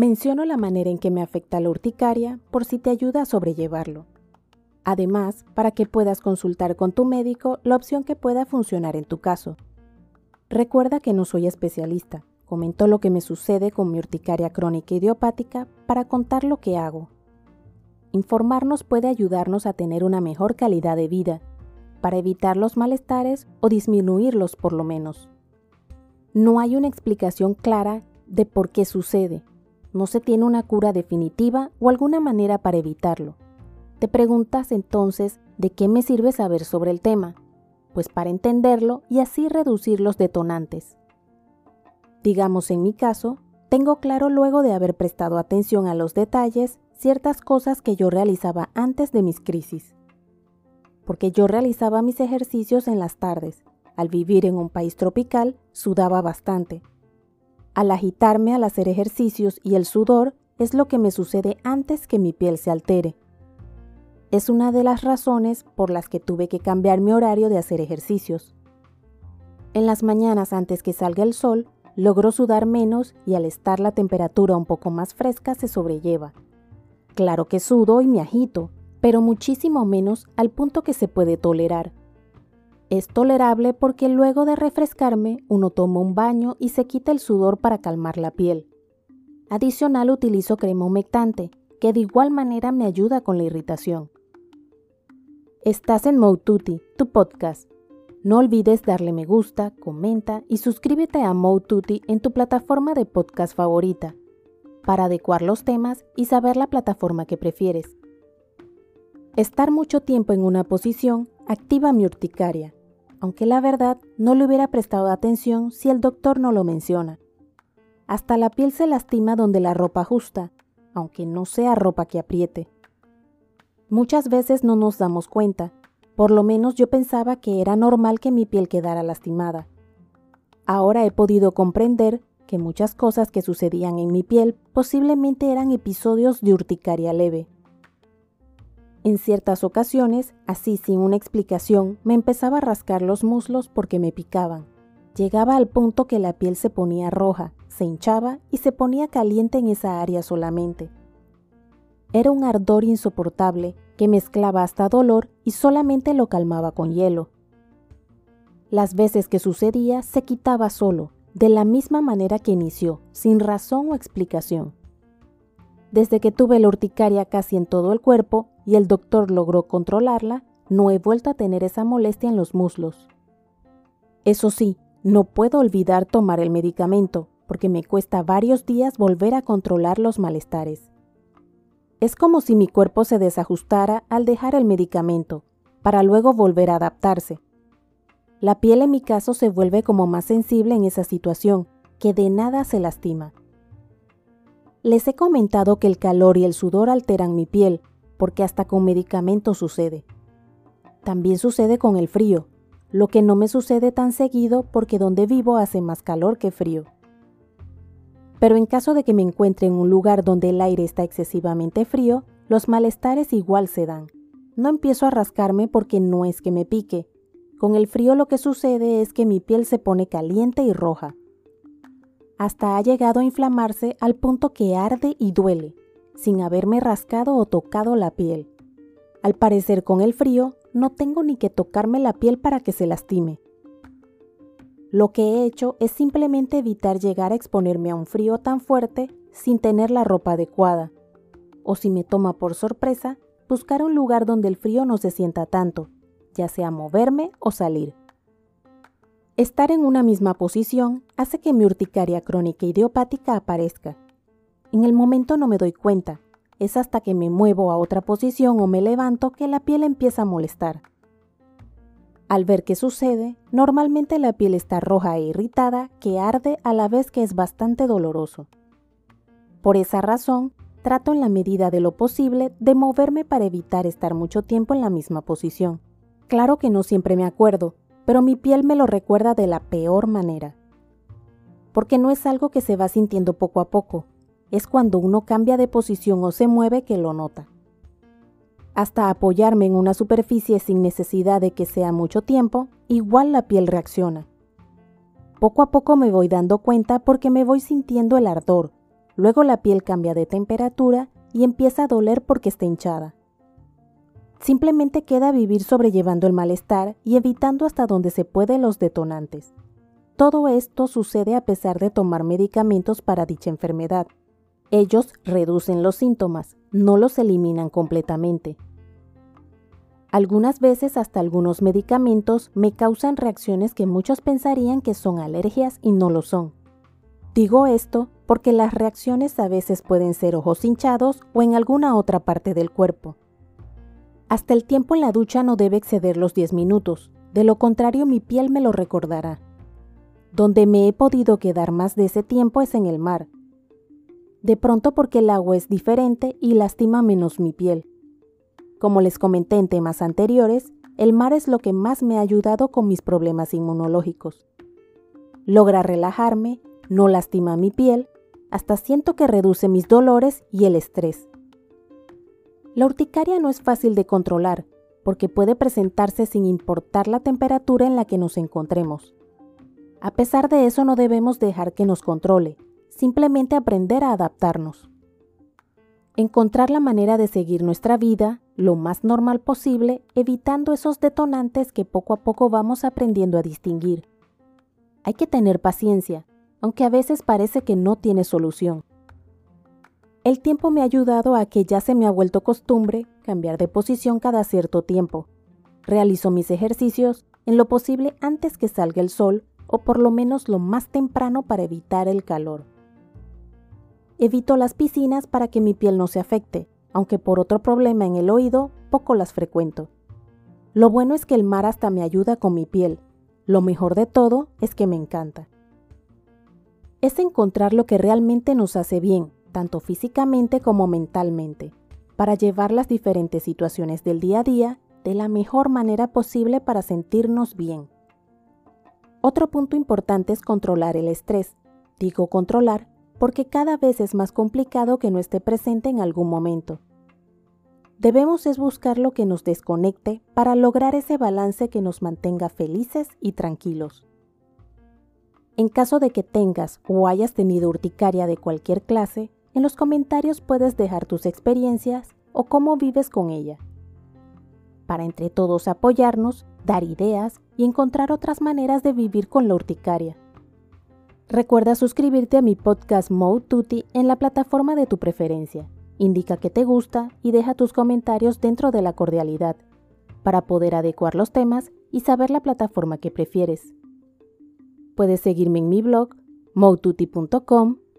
Menciono la manera en que me afecta la urticaria por si te ayuda a sobrellevarlo. Además, para que puedas consultar con tu médico la opción que pueda funcionar en tu caso. Recuerda que no soy especialista, comento lo que me sucede con mi urticaria crónica idiopática para contar lo que hago. Informarnos puede ayudarnos a tener una mejor calidad de vida, para evitar los malestares o disminuirlos por lo menos. No hay una explicación clara de por qué sucede, no se tiene una cura definitiva o alguna manera para evitarlo. Te preguntas entonces de qué me sirve saber sobre el tema, pues para entenderlo y así reducir los detonantes. Digamos en mi caso, tengo claro luego de haber prestado atención a los detalles ciertas cosas que yo realizaba antes de mis crisis. Porque yo realizaba mis ejercicios en las tardes. Al vivir en un país tropical, sudaba bastante al agitarme al hacer ejercicios y el sudor es lo que me sucede antes que mi piel se altere. Es una de las razones por las que tuve que cambiar mi horario de hacer ejercicios. En las mañanas antes que salga el sol, logro sudar menos y al estar la temperatura un poco más fresca se sobrelleva. Claro que sudo y me agito, pero muchísimo menos al punto que se puede tolerar. Es tolerable porque luego de refrescarme uno toma un baño y se quita el sudor para calmar la piel. Adicional utilizo crema humectante, que de igual manera me ayuda con la irritación. Estás en Moututi, tu podcast. No olvides darle me gusta, comenta y suscríbete a Moututi en tu plataforma de podcast favorita, para adecuar los temas y saber la plataforma que prefieres. Estar mucho tiempo en una posición activa mi urticaria, aunque la verdad no le hubiera prestado atención si el doctor no lo menciona. Hasta la piel se lastima donde la ropa ajusta, aunque no sea ropa que apriete. Muchas veces no nos damos cuenta, por lo menos yo pensaba que era normal que mi piel quedara lastimada. Ahora he podido comprender que muchas cosas que sucedían en mi piel posiblemente eran episodios de urticaria leve. En ciertas ocasiones, así sin una explicación, me empezaba a rascar los muslos porque me picaban. Llegaba al punto que la piel se ponía roja, se hinchaba y se ponía caliente en esa área solamente. Era un ardor insoportable que mezclaba hasta dolor y solamente lo calmaba con hielo. Las veces que sucedía se quitaba solo, de la misma manera que inició, sin razón o explicación. Desde que tuve la urticaria casi en todo el cuerpo y el doctor logró controlarla, no he vuelto a tener esa molestia en los muslos. Eso sí, no puedo olvidar tomar el medicamento, porque me cuesta varios días volver a controlar los malestares. Es como si mi cuerpo se desajustara al dejar el medicamento, para luego volver a adaptarse. La piel en mi caso se vuelve como más sensible en esa situación, que de nada se lastima. Les he comentado que el calor y el sudor alteran mi piel, porque hasta con medicamentos sucede. También sucede con el frío, lo que no me sucede tan seguido porque donde vivo hace más calor que frío. Pero en caso de que me encuentre en un lugar donde el aire está excesivamente frío, los malestares igual se dan. No empiezo a rascarme porque no es que me pique. Con el frío lo que sucede es que mi piel se pone caliente y roja hasta ha llegado a inflamarse al punto que arde y duele, sin haberme rascado o tocado la piel. Al parecer con el frío no tengo ni que tocarme la piel para que se lastime. Lo que he hecho es simplemente evitar llegar a exponerme a un frío tan fuerte sin tener la ropa adecuada. O si me toma por sorpresa, buscar un lugar donde el frío no se sienta tanto, ya sea moverme o salir. Estar en una misma posición hace que mi urticaria crónica idiopática aparezca. En el momento no me doy cuenta, es hasta que me muevo a otra posición o me levanto que la piel empieza a molestar. Al ver qué sucede, normalmente la piel está roja e irritada que arde a la vez que es bastante doloroso. Por esa razón, trato en la medida de lo posible de moverme para evitar estar mucho tiempo en la misma posición. Claro que no siempre me acuerdo, pero mi piel me lo recuerda de la peor manera. Porque no es algo que se va sintiendo poco a poco, es cuando uno cambia de posición o se mueve que lo nota. Hasta apoyarme en una superficie sin necesidad de que sea mucho tiempo, igual la piel reacciona. Poco a poco me voy dando cuenta porque me voy sintiendo el ardor, luego la piel cambia de temperatura y empieza a doler porque está hinchada. Simplemente queda vivir sobrellevando el malestar y evitando hasta donde se puede los detonantes. Todo esto sucede a pesar de tomar medicamentos para dicha enfermedad. Ellos reducen los síntomas, no los eliminan completamente. Algunas veces hasta algunos medicamentos me causan reacciones que muchos pensarían que son alergias y no lo son. Digo esto porque las reacciones a veces pueden ser ojos hinchados o en alguna otra parte del cuerpo. Hasta el tiempo en la ducha no debe exceder los 10 minutos, de lo contrario mi piel me lo recordará. Donde me he podido quedar más de ese tiempo es en el mar. De pronto porque el agua es diferente y lastima menos mi piel. Como les comenté en temas anteriores, el mar es lo que más me ha ayudado con mis problemas inmunológicos. Logra relajarme, no lastima mi piel, hasta siento que reduce mis dolores y el estrés. La urticaria no es fácil de controlar porque puede presentarse sin importar la temperatura en la que nos encontremos. A pesar de eso no debemos dejar que nos controle, simplemente aprender a adaptarnos. Encontrar la manera de seguir nuestra vida lo más normal posible, evitando esos detonantes que poco a poco vamos aprendiendo a distinguir. Hay que tener paciencia, aunque a veces parece que no tiene solución. El tiempo me ha ayudado a que ya se me ha vuelto costumbre cambiar de posición cada cierto tiempo. Realizo mis ejercicios en lo posible antes que salga el sol o por lo menos lo más temprano para evitar el calor. Evito las piscinas para que mi piel no se afecte, aunque por otro problema en el oído poco las frecuento. Lo bueno es que el mar hasta me ayuda con mi piel. Lo mejor de todo es que me encanta. Es encontrar lo que realmente nos hace bien tanto físicamente como mentalmente, para llevar las diferentes situaciones del día a día de la mejor manera posible para sentirnos bien. Otro punto importante es controlar el estrés. Digo controlar porque cada vez es más complicado que no esté presente en algún momento. Debemos es buscar lo que nos desconecte para lograr ese balance que nos mantenga felices y tranquilos. En caso de que tengas o hayas tenido urticaria de cualquier clase, en los comentarios puedes dejar tus experiencias o cómo vives con ella. Para entre todos apoyarnos, dar ideas y encontrar otras maneras de vivir con la urticaria. Recuerda suscribirte a mi podcast Mode Tutti en la plataforma de tu preferencia. Indica que te gusta y deja tus comentarios dentro de la cordialidad, para poder adecuar los temas y saber la plataforma que prefieres. Puedes seguirme en mi blog, motuti.com